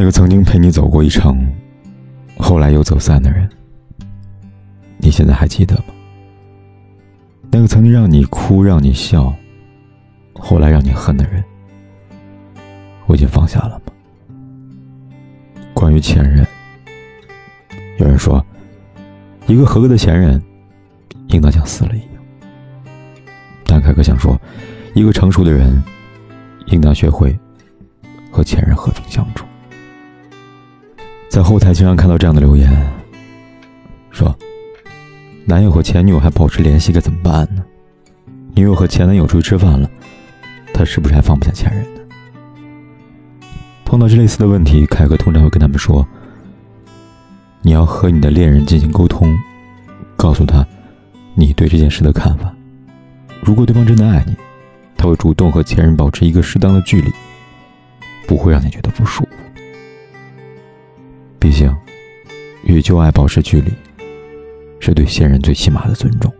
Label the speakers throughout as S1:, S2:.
S1: 那个曾经陪你走过一程，后来又走散的人，你现在还记得吗？那个曾经让你哭、让你笑，后来让你恨的人，我已经放下了吗？关于前任，有人说，一个合格的前任，应当像死了一样。但凯哥想说，一个成熟的人，应当学会和前任和平相处。在后台经常看到这样的留言，说：“男友和前女友还保持联系，该怎么办呢？女友和前男友出去吃饭了，他是不是还放不下前任呢？”碰到这类似的问题，凯哥通常会跟他们说：“你要和你的恋人进行沟通，告诉他你对这件事的看法。如果对方真的爱你，他会主动和前任保持一个适当的距离，不会让你觉得不舒服。”毕竟，与旧爱保持距离，是对现任最起码的尊重。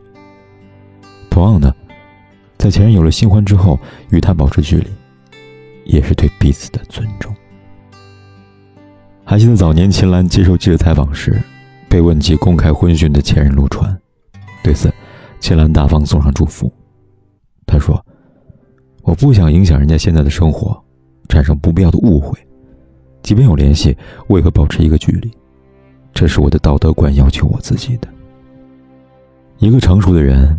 S1: 同样的，在前任有了新欢之后，与他保持距离，也是对彼此的尊重。还记得早年秦岚接受记者采访时，被问及公开婚讯的前任陆川，对此，秦岚大方送上祝福。他说：“我不想影响人家现在的生活，产生不必要的误会。”即便有联系，为何保持一个距离？这是我的道德观要求我自己的。一个成熟的人，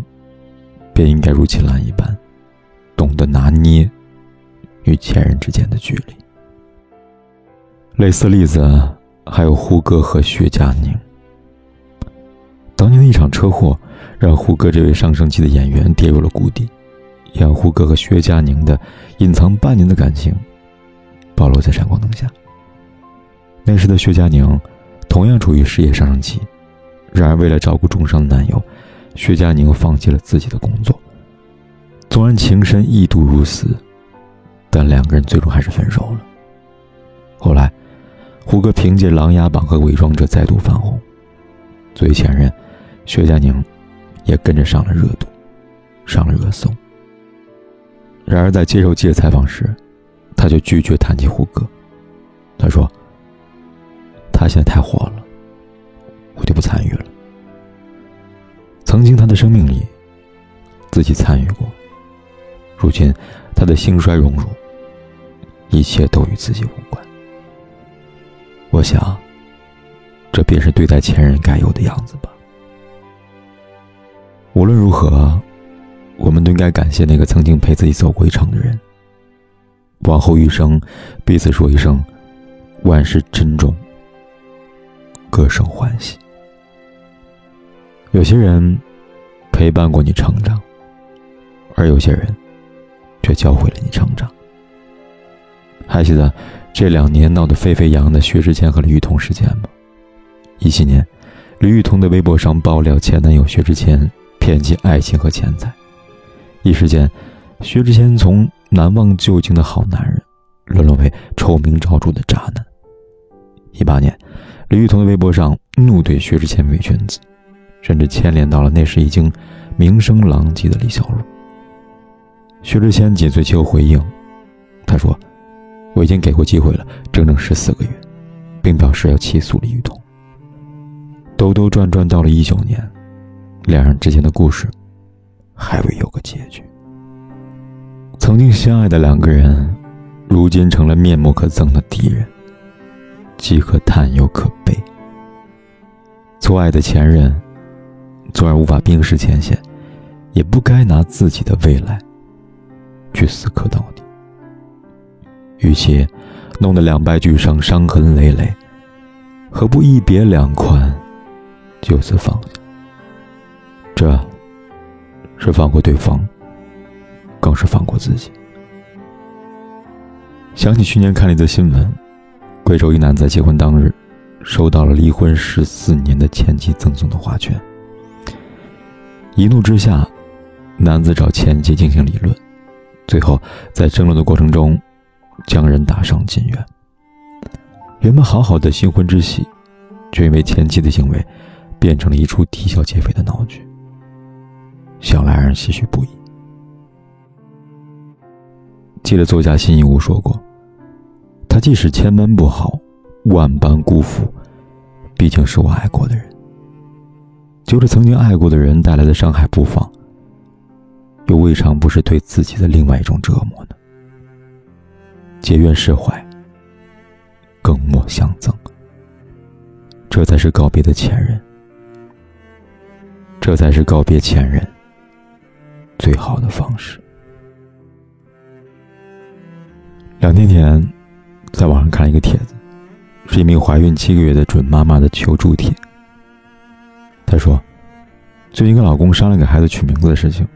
S1: 便应该如秦岚一般，懂得拿捏与前任之间的距离。类似例子还有胡歌和薛佳凝。当年的一场车祸，让胡歌这位上升期的演员跌入了谷底，也让胡歌和薛佳凝的隐藏半年的感情暴露在闪光灯下。那时的薛佳凝，同样处于事业上升期，然而为了照顾重伤的男友，薛佳凝放弃了自己的工作。纵然情深意笃如斯，但两个人最终还是分手了。后来，胡歌凭借《琅琊榜》和《伪装者》再度翻红，作为前任，薛佳凝也跟着上了热度，上了热搜。然而在接受记者采访时，他却拒绝谈及胡歌，他说。他现在太火了，我就不参与了。曾经他的生命里，自己参与过，如今他的兴衰荣辱，一切都与自己无关。我想，这便是对待前任该有的样子吧。无论如何，我们都应该感谢那个曾经陪自己走过一程的人。往后余生，彼此说一声万事珍重。各生欢喜。有些人陪伴过你成长，而有些人却教会了你成长。还记得这两年闹得沸沸扬扬的薛之谦和李雨桐事件吗？一七年，李雨桐的微博上爆料前男友薛之谦骗其爱情和钱财，一时间，薛之谦从难忘旧情的好男人，沦落为臭名昭著的渣男。一八年。李雨桐的微博上怒怼薛之谦伪君子，甚至牵连到了那时已经名声狼藉的李小璐。薛之谦紧随其后回应，他说：“我已经给过机会了，整整十四个月，并表示要起诉李雨桐。”兜兜转转到了一九年，两人之间的故事还未有个结局。曾经相爱的两个人，如今成了面目可憎的敌人。既可叹又可悲。错爱的前任，纵然无法冰释前嫌，也不该拿自己的未来去死磕到底。与其弄得两败俱伤、伤痕累累，何不一别两宽，就此放下？这是放过对方，更是放过自己。想起去年看了一则新闻，贵州一男子在结婚当日，收到了离婚十四年的前妻赠送的花圈。一怒之下，男子找前妻进行理论，最后在争论的过程中，将人打伤进院。原本好好的新婚之喜，却因为前妻的行为，变成了一出啼笑皆非的闹剧。想来让人唏嘘不已。记得作家辛夷坞说过：“即使千般不好，万般辜负，毕竟是我爱过的人。就着曾经爱过的人带来的伤害不放，又未尝不是对自己的另外一种折磨呢？结怨释怀，更莫相赠。这才是告别的前任，这才是告别前任。”最好的方式。两天前，在网上看了一个帖子，是一名怀孕七个月的准妈妈的求助帖。她说，最近跟老公商量给孩子取名字的事情，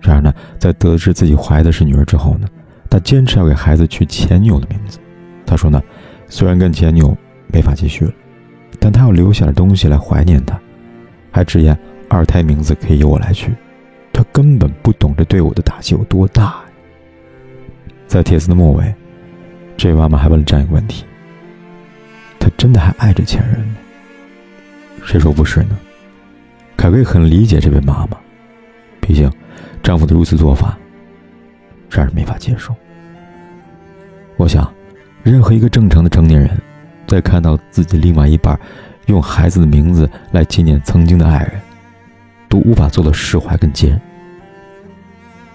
S1: 然而呢，在得知自己怀的是女儿之后呢，她坚持要给孩子取前女友的名字。她说呢，虽然跟前女友没法继续了，但她要留下点东西来怀念她，还直言二胎名字可以由我来取。他根本不懂这对我的打击有多大。在帖子的末尾，这位妈妈还问了这样一个问题：他真的还爱着前任吗？谁说不是呢？凯瑞很理解这位妈妈，毕竟丈夫的如此做法让人没法接受。我想，任何一个正常的成年人，在看到自己另外一半用孩子的名字来纪念曾经的爱人，都无法做到释怀跟接，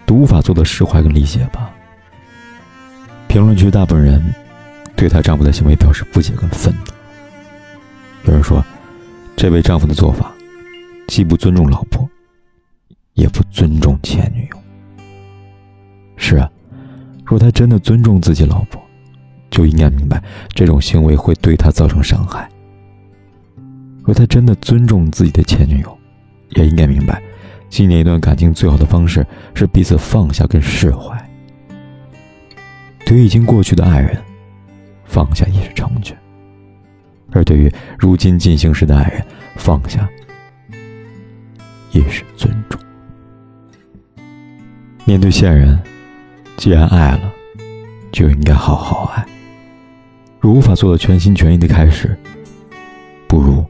S1: 都无法做到释怀跟理解吧。评论区大部分人对她丈夫的行为表示不解跟愤怒。有人说，这位丈夫的做法既不尊重老婆，也不尊重前女友。是啊，若他真的尊重自己老婆，就应该明白这种行为会对他造成伤害。若他真的尊重自己的前女友，也应该明白，纪念一段感情最好的方式是彼此放下跟释怀。对于已经过去的爱人，放下也是成全；而对于如今进行时的爱人，放下也是尊重。面对现任，既然爱了，就应该好好爱。如无法做到全心全意的开始，不如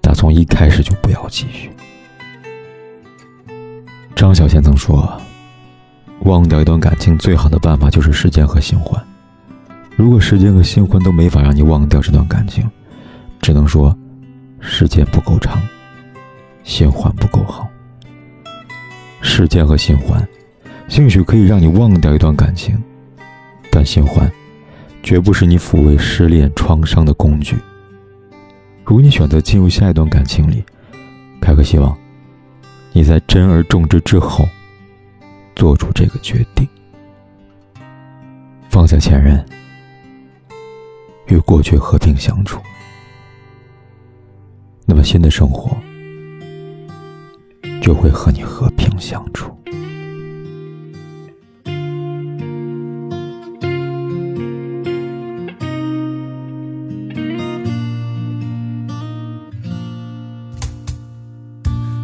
S1: 打从一开始就不要继续。张小娴曾说：“忘掉一段感情，最好的办法就是时间和新欢。如果时间和新欢都没法让你忘掉这段感情，只能说时间不够长，新欢不够好。时间和新欢，兴许可以让你忘掉一段感情，但新欢绝不是你抚慰失恋创伤的工具。如果你选择进入下一段感情里，凯哥希望。”你在珍而重之之后，做出这个决定，放下前任，与过去和平相处，那么新的生活就会和你和平相处。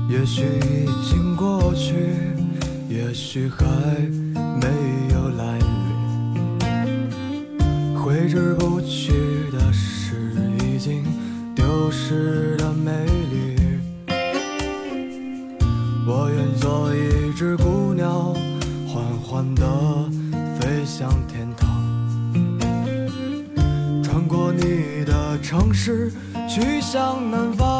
S2: 也许已经过去，也许还没有来临。挥之不去的是已经丢失的美丽。我愿做一只孤鸟，缓缓地飞向天堂，穿过你的城市，去向南方。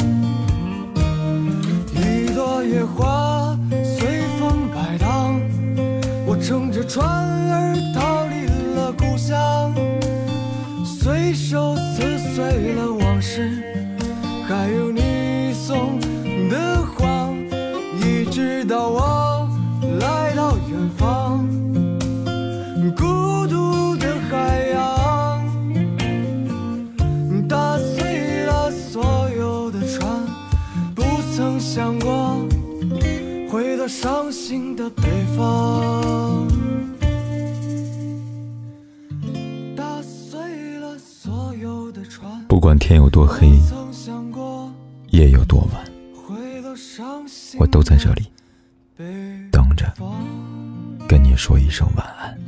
S2: 野花随风摆荡，我乘着船儿逃离了故乡，随手撕碎了往事，伤心的北方，打碎了所有的船。
S1: 不管天有多黑，夜有多晚，我都在这里等着。跟你说一声晚安。